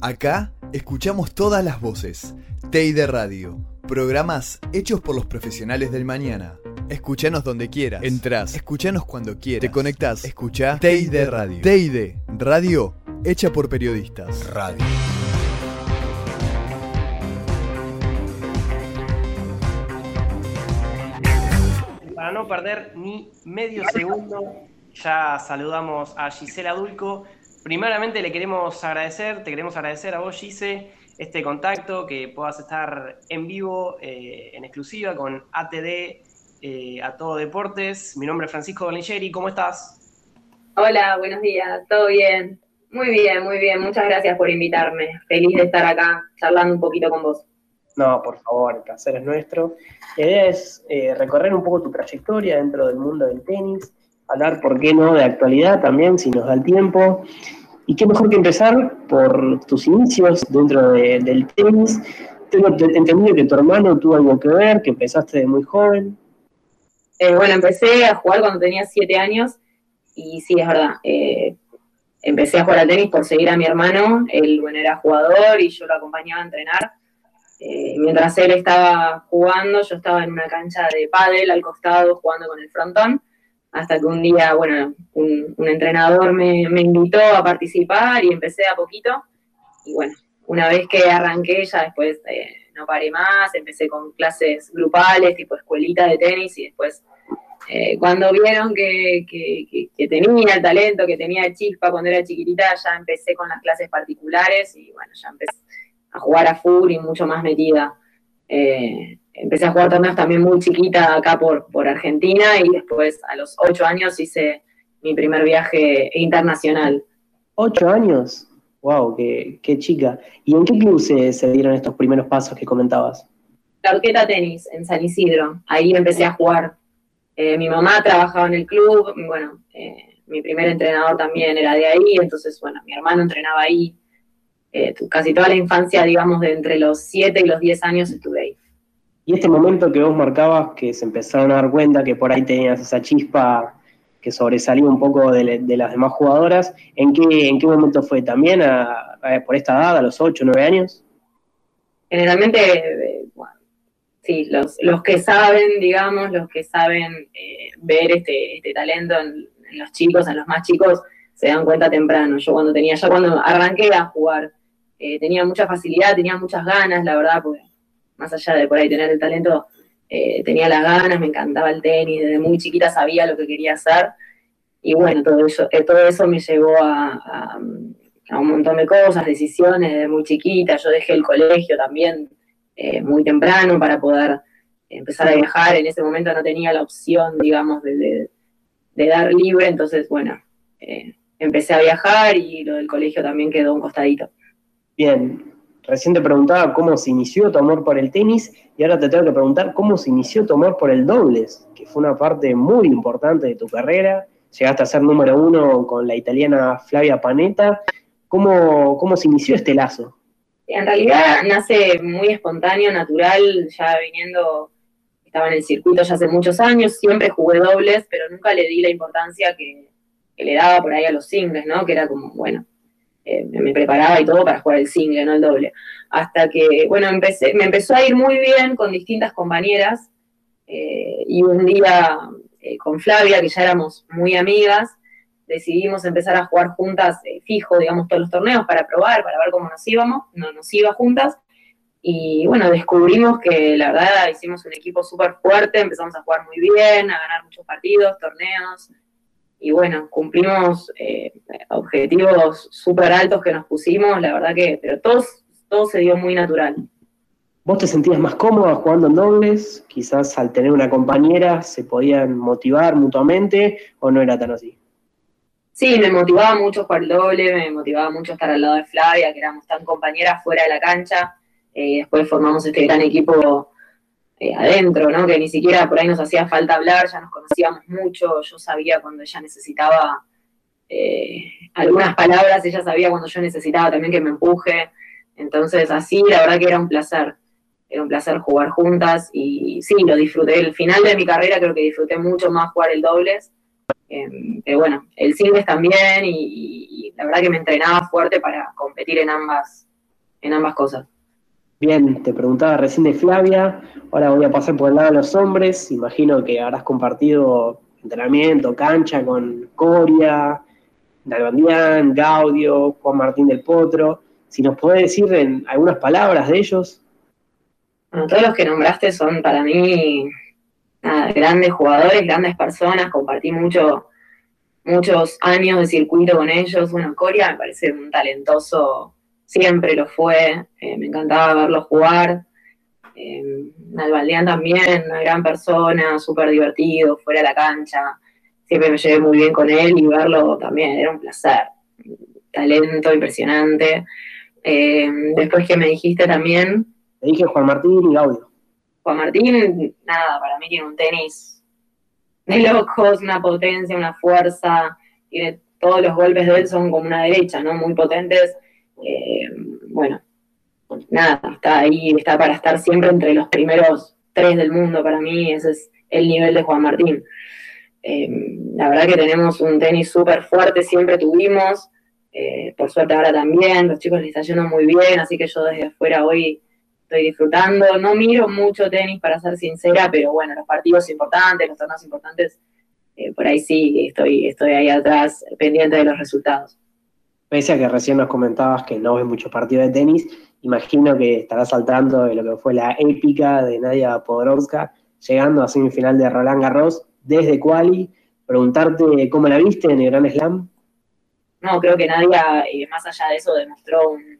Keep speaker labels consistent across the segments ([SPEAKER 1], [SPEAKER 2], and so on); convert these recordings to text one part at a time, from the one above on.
[SPEAKER 1] Acá escuchamos todas las voces. TEI Radio. Programas hechos por los profesionales del mañana. Escuchanos donde quieras. Entrás. Escuchanos cuando quieras. Te conectás. Escucha TEI Radio. TEI Radio hecha por periodistas. Radio.
[SPEAKER 2] Para no perder ni medio segundo, ya saludamos a Gisela Dulco. Primeramente le queremos agradecer, te queremos agradecer a vos, Gise, este contacto, que puedas estar en vivo, eh, en exclusiva, con ATD eh, a Todo Deportes. Mi nombre es Francisco Dolingeri, ¿cómo estás?
[SPEAKER 3] Hola, buenos días, ¿todo bien? Muy bien, muy bien, muchas gracias por invitarme. Feliz de estar acá charlando un poquito con vos.
[SPEAKER 2] No, por favor, el placer es nuestro. La idea es eh, recorrer un poco tu trayectoria dentro del mundo del tenis, hablar, ¿por qué no?, de actualidad también, si nos da el tiempo. Y qué mejor que empezar por tus inicios dentro del tenis. Tengo entendido que tu hermano tuvo algo que ver, que empezaste de muy joven.
[SPEAKER 3] Eh, bueno, empecé a jugar cuando tenía siete años y sí, es verdad. Eh, empecé a jugar al tenis por seguir a mi hermano. Él, bueno, era jugador y yo lo acompañaba a entrenar. Eh, mientras él estaba jugando, yo estaba en una cancha de pádel al costado jugando con el frontón hasta que un día, bueno, un, entrenador me, invitó a participar y empecé a poquito. Y bueno, una vez que arranqué, ya después eh, no paré más, empecé con clases grupales, tipo escuelita de tenis, y después, eh, cuando vieron que, tenía el talento, que tenía chispa cuando era chiquitita, ya empecé con las clases particulares y bueno, ya empecé a jugar a full y mucho más metida. Eh, empecé a jugar torneos también muy chiquita acá por, por Argentina y después a los ocho años hice mi primer viaje internacional.
[SPEAKER 2] ¿Ocho años? ¡Wow! Qué, chica! ¿Y en qué club se, dieron estos primeros pasos que comentabas?
[SPEAKER 3] La Orqueta Tenis, en San Isidro. Ahí empecé a jugar. Eh, mi mamá trabajaba en el club, bueno, eh, mi primer entrenador también era de ahí, entonces, bueno, mi hermano entrenaba ahí. Eh, casi toda la infancia, digamos, de entre los siete y los diez años estuve ahí.
[SPEAKER 2] Y este momento que vos marcabas, que se empezaron a dar cuenta que por ahí tenías esa chispa que sobresalía un poco de, las demás jugadoras, ¿en qué, en qué momento fue? ¿También por esta edad, a los 8, 9 años?
[SPEAKER 3] Generalmente, eh, sí, los, los que saben, digamos, los que saben eh, ver este, este talento en, los chicos, en los más chicos, se dan cuenta temprano. Yo cuando tenía, ya cuando arranqué a jugar, eh, tenía mucha facilidad, tenía muchas ganas, la verdad, porque más allá de por ahí tener el talento, eh, tenía las ganas, me encantaba el tenis, desde muy chiquita sabía lo que quería hacer. Y bueno, todo eso, eh, todo eso me llevó a, un montón de cosas, decisiones desde muy chiquita. Yo dejé el colegio también eh, muy temprano para poder empezar a viajar. En ese momento no tenía la opción, digamos, de, de dar libre. Entonces, bueno, empecé a viajar y lo del colegio también quedó un costadito.
[SPEAKER 2] Bien, Recién te preguntaba cómo se inició tu amor por el tenis y ahora te tengo que preguntar cómo se inició tu amor por el dobles, que fue una parte muy importante de tu carrera. Llegaste a ser número uno con la italiana Flavia Panetta. ¿Cómo, cómo se inició este lazo?
[SPEAKER 3] En realidad nace muy espontáneo, natural, ya viniendo, estaba en el circuito ya hace muchos años, siempre jugué dobles, pero nunca le di la importancia que, que le daba por ahí a los singles, ¿no? Que era como, bueno, eh, me preparaba y todo para jugar el single, no el doble. Hasta que, bueno, empecé, me empezó a ir muy bien con distintas compañeras eh, y un día eh, con Flavia, que ya éramos muy amigas, decidimos empezar a jugar juntas fijo, digamos, todos los torneos para probar, para ver cómo nos íbamos, no nos iba juntas. Y bueno, descubrimos que la verdad hicimos un equipo súper fuerte, empezamos a jugar muy bien, a ganar muchos partidos, torneos, y bueno, cumplimos eh, objetivos súper altos que nos pusimos, la verdad que, pero todo, todo se dio muy natural.
[SPEAKER 2] ¿Vos te sentías más cómoda jugando en dobles? Quizás al tener una compañera se podían motivar mutuamente o no era tan así.
[SPEAKER 3] Sí, me motivaba mucho jugar el doble, me motivaba mucho estar al lado de Flavia, que éramos tan compañeras fuera de la cancha. Eh, después formamos este gran equipo eh, adentro, ¿no? Que ni siquiera por ahí nos hacía falta hablar, ya nos conocíamos mucho, yo sabía cuando ella necesitaba eh, algunas palabras, ella sabía cuando yo necesitaba también que me empuje. Entonces, así, la verdad que era un placer. Era un placer jugar juntas y sí, lo disfruté. El final de mi carrera creo que disfruté mucho más jugar el dobles. Em, bueno, el singles también y, y, la verdad que me entrenaba fuerte para competir en ambas, en ambas cosas.
[SPEAKER 2] Bien, te preguntaba recién de Flavia, ahora voy a pasar por el lado de los hombres, imagino que habrás compartido entrenamiento, cancha con Coria, Nalbandián, Gaudio, Juan Martín del Potro. Si nos podés decir en algunas palabras de ellos.
[SPEAKER 3] Bueno, todos los que nombraste son para mí grandes jugadores, grandes personas, compartí mucho, muchos años de circuito con ellos. Bueno, Coria me parece un talentoso, siempre lo fue, eh, me encantaba verlo jugar. Eh, Nalbaldeán también, una gran persona, súper divertido, fuera de la cancha siempre me llevé muy bien con él y verlo también era un placer. Talento impresionante. Eh, después que me dijiste también.
[SPEAKER 2] Me dije Juan Martín y Gaudio.
[SPEAKER 3] Juan Martín, nada, para mí tiene un tenis de locos, una potencia, una fuerza. Tiene, todos los golpes de él son como una derecha, ¿no? Muy potentes. Eh, bueno, nada, está ahí, está para estar siempre entre los primeros tres del mundo para mí. Ese es el nivel de Juan Martín. Em, la verdad que tenemos un tenis súper fuerte, siempre tuvimos, eh, por suerte ahora también, los chicos les está yendo muy bien, así que yo desde afuera hoy estoy disfrutando. No miro mucho tenis, para ser sincera, pero bueno, los partidos importantes, los torneos importantes, eh, por ahí sí estoy, estoy ahí atrás, pendiente de los resultados.
[SPEAKER 2] Pese a que recién nos comentabas que no ves mucho partido de tenis, imagino que estarás saltando de lo que fue la épica de Nadia Podoroska, llegando a semifinal de Roland Garros desde Quali, preguntarte cómo la viste en el Gran Slam.
[SPEAKER 3] No, creo que nadie, eh, más allá de eso, demostró un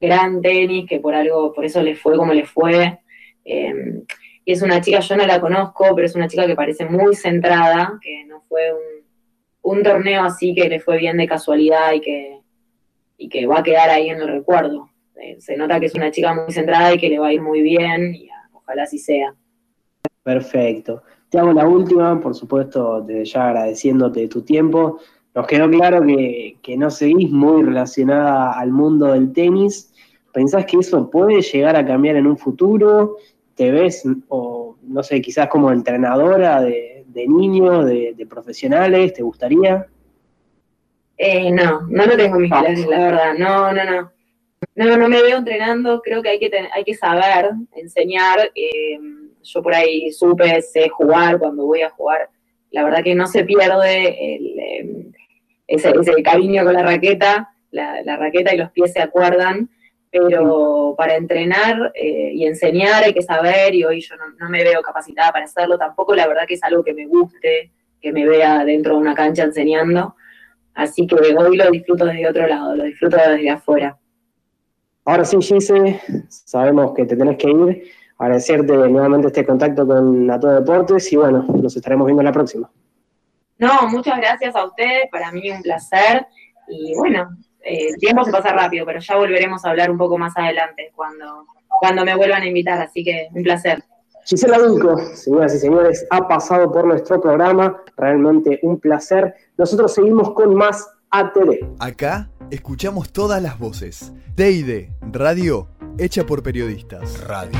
[SPEAKER 3] gran tenis, que por algo, por eso le fue como le fue. Em, y es una chica, yo no la conozco, pero es una chica que parece muy centrada, que no fue un, torneo así que le fue bien de casualidad y que, y que va a quedar ahí en el recuerdo. Eh, se nota que es una chica muy centrada y que le va a ir muy bien, y ojalá así sea.
[SPEAKER 2] Perfecto. Te hago la última, por supuesto, desde ya agradeciéndote tu tiempo. Nos quedó claro que, no seguís muy relacionada al mundo del tenis. ¿Pensás que eso puede llegar a cambiar en un futuro? ¿Te ves, o no sé, quizás como entrenadora de, niños, de, profesionales? ¿Te gustaría?
[SPEAKER 3] Eh, no, no lo tengo en mis planes, la verdad. No, no, no. No, no me veo entrenando. Creo que hay que, hay que saber enseñar. Eh, yo por ahí supe, sé jugar cuando voy a jugar. La verdad que no se pierde el, em, ese, cariño con la raqueta, la, raqueta y los pies se acuerdan, pero para entrenar eh, y enseñar hay que saber y hoy yo no, me veo capacitada para hacerlo, tampoco la verdad que es algo que me guste, que me vea dentro de una cancha enseñando, así que hoy lo disfruto desde otro lado, lo disfruto desde afuera.
[SPEAKER 2] Ahora sí, Gise, sabemos que te tenés que ir agradecerte nuevamente este contacto con Nato Deportes y bueno, nos estaremos viendo la próxima.
[SPEAKER 3] No, muchas gracias a ustedes, para mí un placer y bueno, eh, el tiempo se pasa rápido, pero ya volveremos a hablar un poco más adelante cuando, cuando me vuelvan a invitar, así que un placer.
[SPEAKER 2] Gisela Dulco, señoras y señores, ha pasado por nuestro programa, realmente un placer. Nosotros seguimos con más ATD.
[SPEAKER 1] Acá escuchamos todas las voces. TID, radio hecha por periodistas. Radio.